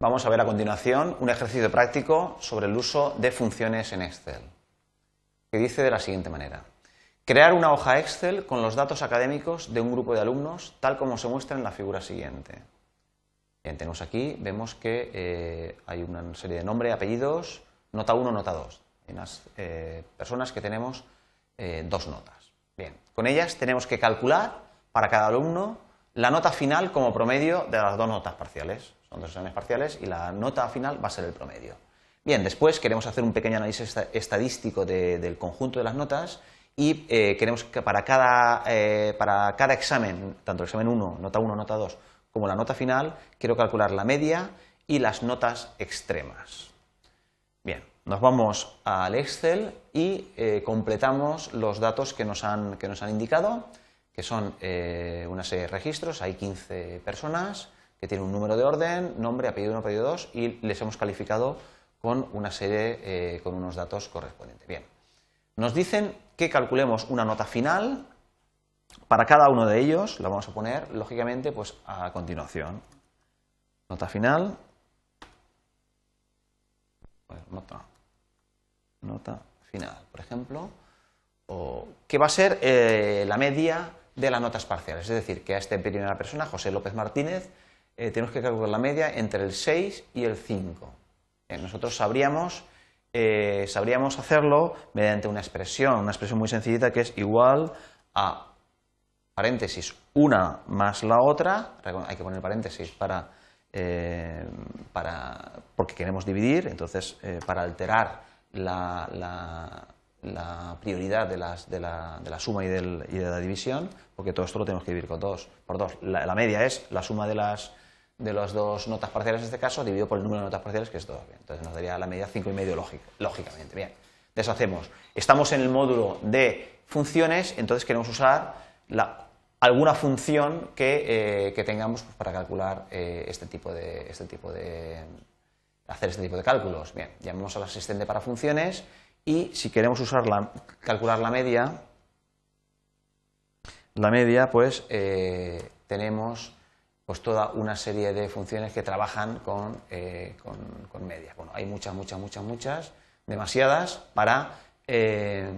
Vamos a ver a continuación un ejercicio práctico sobre el uso de funciones en Excel, que dice de la siguiente manera. Crear una hoja Excel con los datos académicos de un grupo de alumnos, tal como se muestra en la figura siguiente. Bien, tenemos aquí, vemos que eh, hay una serie de nombres, apellidos, nota 1, nota 2. Hay unas eh, personas que tenemos eh, dos notas. Bien, con ellas tenemos que calcular para cada alumno la nota final como promedio de las dos notas parciales. Son dos exámenes parciales y la nota final va a ser el promedio. Bien, después queremos hacer un pequeño análisis estadístico del conjunto de las notas y eh, queremos que para cada, eh, para cada examen, tanto el examen 1, nota 1, nota 2, como la nota final, quiero calcular la media y las notas extremas. Bien, nos vamos al Excel y eh, completamos los datos que nos han, que nos han indicado, que son una serie de registros, hay 15 personas, que tiene un número de orden, nombre, apellido 1, apellido 2 y les hemos calificado con una serie, eh, con unos datos correspondientes. Bien, nos dicen que calculemos una nota final para cada uno de ellos, la vamos a poner lógicamente pues a continuación. Nota final, nota, nota final, por ejemplo, o, que va a ser eh, la media de las notas parciales, es decir, que a esta primera persona, José López Martínez, eh, tenemos que calcular la media entre el 6 y el 5. nosotros sabríamos, eh, sabríamos hacerlo mediante una expresión, una expresión muy sencillita que es igual a paréntesis una más la otra, hay que poner paréntesis para, eh, para porque queremos dividir, entonces para alterar la, la, prioridad de, las, de, la, de, la, suma y, del, y, de la división, porque todo esto lo tenemos que dividir con dos, por dos. La, media es la suma de las, de las dos notas parciales en este caso dividido por el número de notas parciales que es 2. Entonces nos daría la media 5,5 lógico, lógicamente. Bien, deshacemos. Estamos en el módulo de funciones, entonces queremos usar alguna función que, eh, tengamos pues, para calcular eh, este tipo de, este tipo de hacer este tipo de cálculos. Bien, llamemos al asistente para funciones y si queremos usar calcular la media, la media, pues eh, tenemos pues toda una serie de funciones que trabajan con, eh, con, media. Bueno, hay muchas, muchas, muchas, muchas, demasiadas para, eh,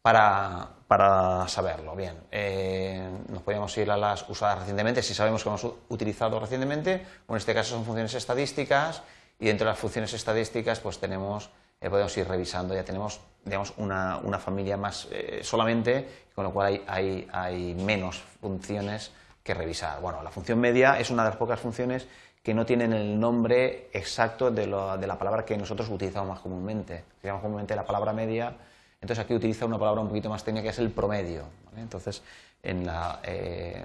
para, para, saberlo. Bien, eh, nos podríamos ir a las usadas recientemente, si sabemos que hemos utilizado recientemente, o en este caso son funciones estadísticas, y dentro de las funciones estadísticas pues tenemos, podemos ir revisando, ya tenemos digamos, una, una familia más solamente, con lo cual hay, hay, hay menos funciones que revisar. Bueno, la función media es una de las pocas funciones que no tienen el nombre exacto de, la palabra que nosotros utilizamos más comúnmente. Utilizamos comúnmente la palabra media, entonces aquí utiliza una palabra un poquito más técnica que es el promedio. Entonces, en la, eh,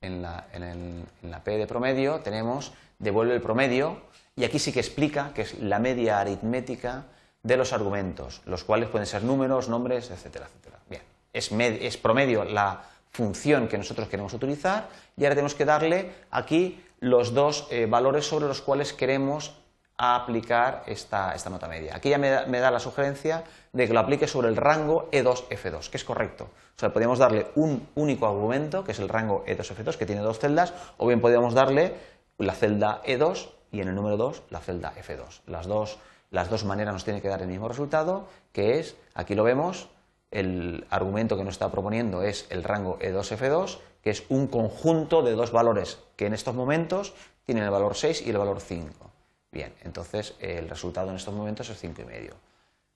en, la, en, la P de promedio tenemos devuelve el promedio y aquí sí que explica que es la media aritmética de los argumentos, los cuales pueden ser números, nombres, etcétera, etcétera. Bien, es, es promedio la función que nosotros queremos utilizar y ahora tenemos que darle aquí los dos eh, valores sobre los cuales queremos aplicar esta, esta nota media. Aquí ya me da, la sugerencia de que lo aplique sobre el rango E2F2, que es correcto. O sea, podríamos darle un único argumento, que es el rango E2F2, que tiene dos celdas, o bien podríamos darle la celda E2 y en el número 2 la celda F2. Las dos, las dos maneras nos tienen que dar el mismo resultado, que es, aquí lo vemos, el argumento que nos está proponiendo es el rango E2F2, que es un conjunto de dos valores que en estos momentos tienen el valor 6 y el valor 5. Bien, entonces el resultado en estos momentos es 5,5.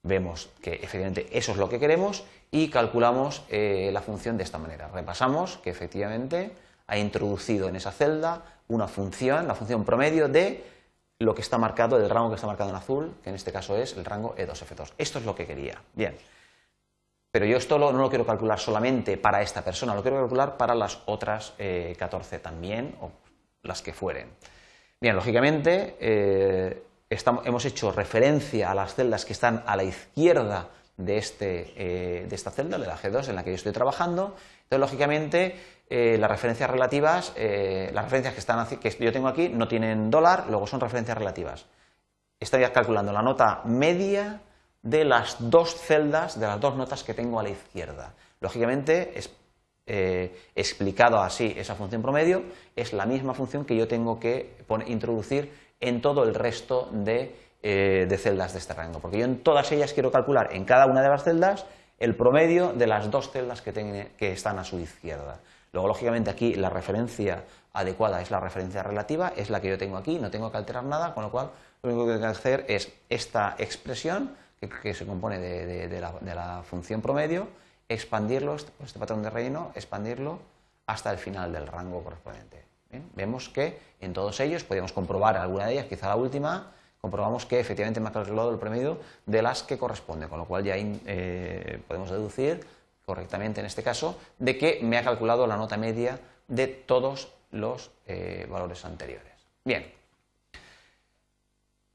Vemos que efectivamente eso es lo que queremos y calculamos eh, la función de esta manera. Repasamos que efectivamente ha introducido en esa celda una función, la función promedio de lo que está marcado, del rango que está marcado en azul, que en este caso es el rango E2F2. Esto es lo que quería. Bien. Pero yo esto no lo quiero calcular solamente para esta persona, lo quiero calcular para las otras 14 eh, también, o las que fueren. Bien, lógicamente eh, hemos hecho referencia a las celdas que están a la izquierda de, este, eh, de esta celda, de la G2 en la que yo estoy trabajando. Entonces, lógicamente, las referencias relativas, las referencias que, están, que yo tengo aquí no tienen dólar, luego son referencias relativas. Estaría calculando la nota media de las dos celdas, de las dos notas que tengo a la izquierda. Lógicamente, es eh, explicado así esa función promedio, es la misma función que yo tengo que introducir en todo el resto eh, de, celdas de este rango. Porque yo en todas ellas quiero calcular en cada una de las celdas el promedio de las dos celdas que, que están a su izquierda. Luego, lógicamente, aquí la referencia adecuada es la referencia relativa, es la que yo tengo aquí, no tengo que alterar nada, con lo cual lo único que tengo que hacer es esta expresión, que, se compone de, la, función promedio, expandirlo, este, este patrón de relleno, expandirlo hasta el final del rango correspondiente. Vemos que en todos ellos podríamos comprobar alguna de ellas, quizá la última, comprobamos que efectivamente me ha calculado el promedio de las que corresponde, con lo cual ya eh, podemos deducir correctamente en este caso de que me ha calculado la nota media de todos los eh, valores anteriores. Bien.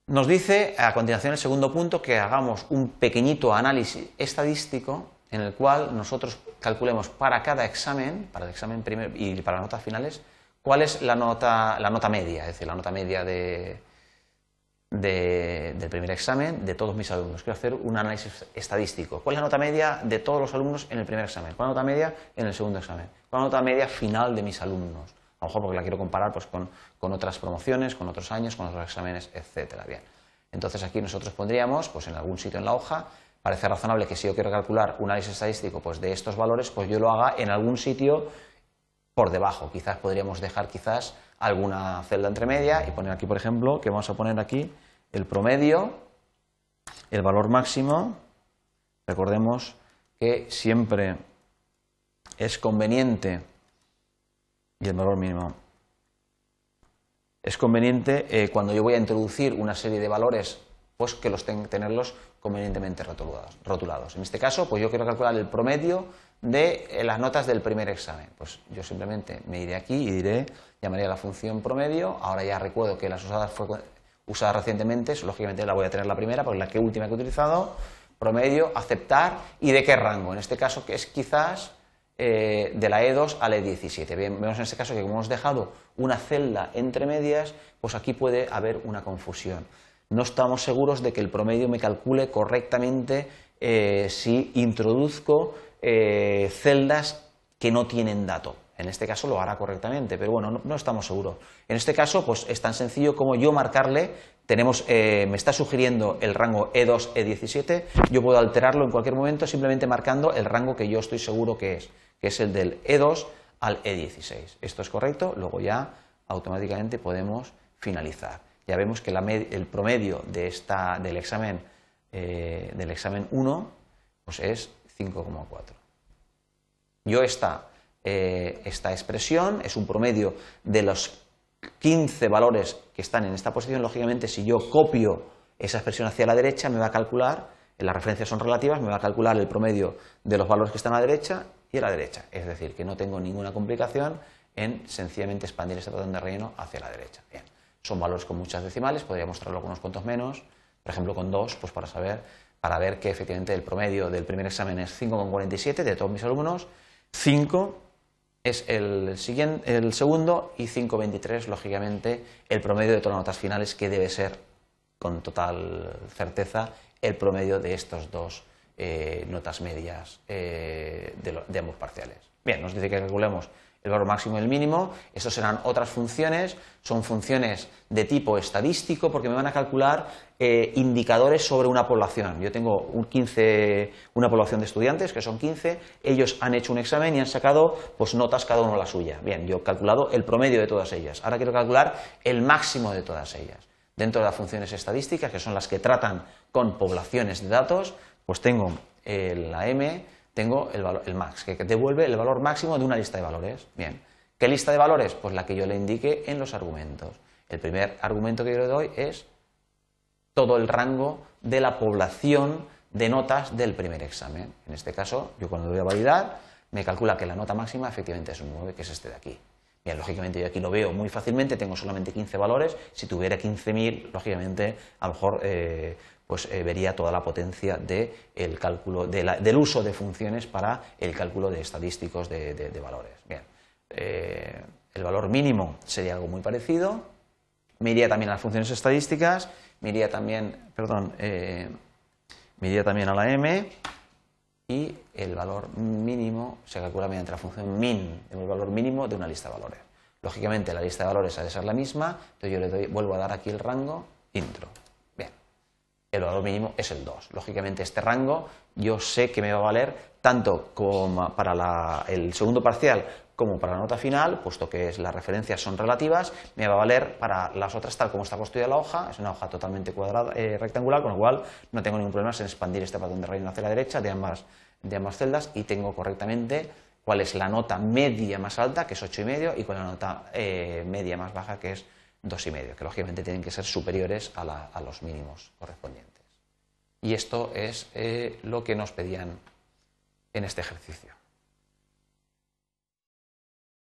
Nos dice a continuación el segundo punto que hagamos un pequeñito análisis estadístico en el cual nosotros calculemos para cada examen, para el examen primero y para las notas finales, cuál es la nota, la nota media, es decir, la nota media de, del primer examen de todos mis alumnos. Quiero hacer un análisis estadístico. ¿Cuál es la nota media de todos los alumnos en el primer examen? ¿Cuál es la nota media en el segundo examen? ¿Cuál es la nota media final de mis alumnos? A lo mejor porque la quiero comparar pues, con, otras promociones, con otros años, con otros exámenes, etcétera. Bien. Entonces aquí nosotros pondríamos, pues en algún sitio en la hoja, parece razonable que si yo quiero calcular un análisis estadístico pues, de estos valores, pues yo lo haga en algún sitio por debajo. Quizás podríamos dejar quizás alguna celda entre media y poner aquí, por ejemplo, que vamos a poner aquí el promedio, el valor máximo. Recordemos que siempre es conveniente y el valor mínimo. Es conveniente eh, cuando yo voy a introducir una serie de valores, pues que los tenga tenerlos convenientemente rotulados, rotulados. En este caso, pues yo quiero calcular el promedio de eh, las notas del primer examen. Pues yo simplemente me iré aquí y diré, llamaré a la función promedio. Ahora ya recuerdo que las usadas fue usada recientemente, lógicamente la voy a tener la primera, porque es la que última que he utilizado. Promedio, aceptar y de qué rango. En este caso, que es quizás eh, de la E2 a la E17. vemos en este caso que como hemos dejado una celda entre medias, pues aquí puede haber una confusión. No estamos seguros de que el promedio me calcule correctamente eh, si introduzco eh, celdas que no tienen dato. En este caso lo hará correctamente, pero bueno, no, estamos seguros. En este caso, pues es tan sencillo como yo marcarle, tenemos, me está sugiriendo el rango E2, E17, yo puedo alterarlo en cualquier momento simplemente marcando el rango que yo estoy seguro que es que es el del E2 al E16. Esto es correcto, luego ya automáticamente podemos finalizar. Ya vemos que el promedio de esta, del, examen, eh, del examen 1 pues es 5,4. Yo esta, eh, esta expresión es un promedio de los 15 valores que están en esta posición. Lógicamente, si yo copio esa expresión hacia la derecha, me va a calcular, las referencias son relativas, me va a calcular el promedio de los valores que están a la derecha y a la derecha. Es decir, que no tengo ninguna complicación en sencillamente expandir este patrón de relleno hacia la derecha. Bien, son valores con muchas decimales, podría mostrarlo con unos cuantos menos, por ejemplo con dos, pues para saber, para ver que efectivamente el promedio del primer examen es 5,47 de todos mis alumnos, 5 es el, siguiente, el segundo y 5,23 lógicamente el promedio de todas las notas finales que debe ser con total certeza el promedio de estos dos eh, notas medias eh, de, ambos parciales. Bien, nos dice que calculemos el valor máximo y el mínimo. Estos serán otras funciones, son funciones de tipo estadístico porque me van a calcular eh, indicadores sobre una población. Yo tengo un 15, una población de estudiantes, que son 15, ellos han hecho un examen y han sacado pues, notas cada uno la suya. Bien, yo he calculado el promedio de todas ellas. Ahora quiero calcular el máximo de todas ellas. Dentro de las funciones estadísticas, que son las que tratan con poblaciones de datos, pues tengo la m, tengo el, el max, que devuelve el valor máximo de una lista de valores. Bien, ¿qué lista de valores? Pues la que yo le indique en los argumentos. El primer argumento que yo le doy es todo el rango de la población de notas del primer examen. En este caso, yo cuando voy a validar, me calcula que la nota máxima efectivamente es un 9, que es este de aquí. Bien, lógicamente yo aquí lo veo muy fácilmente, tengo solamente 15 valores, si tuviera 15.000, lógicamente a lo mejor eh, pues eh, vería toda la potencia de cálculo, del uso de funciones para el cálculo de estadísticos de, valores. Bien, eh, el valor mínimo sería algo muy parecido. Me iría también a las funciones estadísticas, me iría también, perdón, eh, también a la M y el valor mínimo se calcula mediante la función min, el valor mínimo de una lista de valores. Lógicamente la lista de valores ha de ser la misma, entonces yo le doy, vuelvo a dar aquí el rango intro. El valor mínimo es el 2. Lógicamente este rango yo sé que me va a valer tanto como para el segundo parcial como para la nota final, puesto que las referencias son relativas, me va a valer para las otras tal como está construida la hoja, es una hoja totalmente cuadrada, eh, rectangular, con lo cual no tengo ningún problema en expandir este patrón de reino hacia la derecha de ambas, de ambas celdas y tengo correctamente cuál es la nota media más alta, que es 8,5, y cuál es la nota eh, media más baja, que es 2,5, que lógicamente tienen que ser superiores a, los mínimos correspondientes. Y esto es eh, lo que nos pedían en este ejercicio.